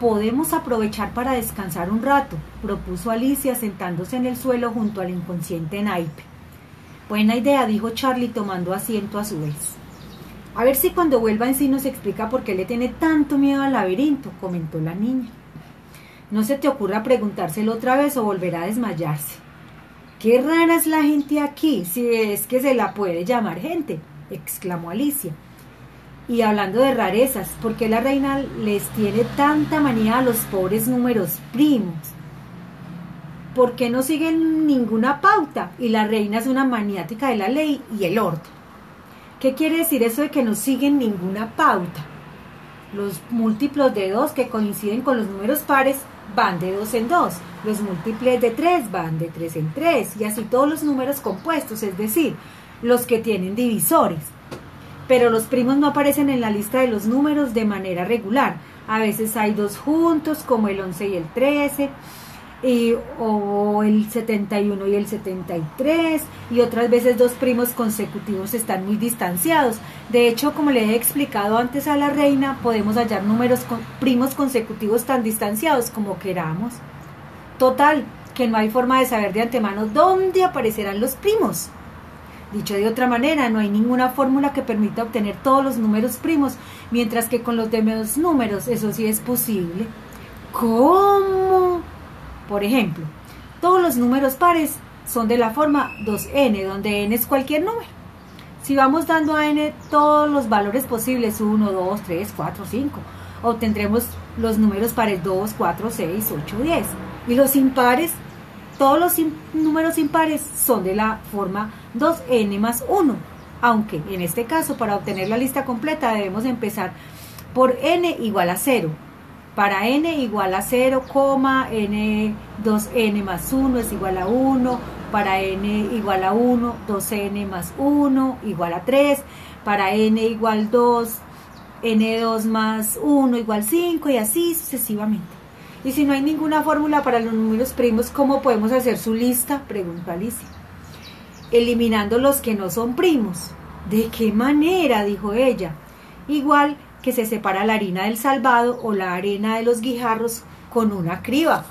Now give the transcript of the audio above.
Podemos aprovechar para descansar un rato, propuso Alicia sentándose en el suelo junto al inconsciente naipe. Buena idea, dijo Charlie tomando asiento a su vez. A ver si cuando vuelva en sí nos explica por qué le tiene tanto miedo al laberinto, comentó la niña. No se te ocurra preguntárselo otra vez o volverá a desmayarse. Qué rara es la gente aquí, si es que se la puede llamar gente, exclamó Alicia. Y hablando de rarezas, ¿por qué la reina les tiene tanta manía a los pobres números primos? ¿Por qué no siguen ninguna pauta? Y la reina es una maniática de la ley y el orden. ¿Qué quiere decir eso de que no siguen ninguna pauta? Los múltiplos de 2 que coinciden con los números pares van de 2 en 2. Los múltiples de 3 van de 3 en 3. Y así todos los números compuestos, es decir, los que tienen divisores pero los primos no aparecen en la lista de los números de manera regular. A veces hay dos juntos, como el 11 y el 13, y, o el 71 y el 73, y otras veces dos primos consecutivos están muy distanciados. De hecho, como le he explicado antes a la reina, podemos hallar números con, primos consecutivos tan distanciados como queramos. Total, que no hay forma de saber de antemano dónde aparecerán los primos. Dicho de otra manera, no hay ninguna fórmula que permita obtener todos los números primos, mientras que con los demás números eso sí es posible. ¿Cómo? Por ejemplo, todos los números pares son de la forma 2n, donde n es cualquier número. Si vamos dando a n todos los valores posibles, 1, 2, 3, 4, 5, obtendremos los números pares 2, 4, 6, 8, 10. Y los impares todos los números impares son de la forma 2n más 1, aunque en este caso para obtener la lista completa debemos empezar por n igual a 0. Para n igual a 0, n 2n más 1 es igual a 1, para n igual a 1, 2n más 1 igual a 3, para n igual 2, n2 más 1 igual 5 y así sucesivamente. Y si no hay ninguna fórmula para los números primos, ¿cómo podemos hacer su lista? Preguntó Alicia. Eliminando los que no son primos. ¿De qué manera? dijo ella. Igual que se separa la harina del salvado o la arena de los guijarros con una criba.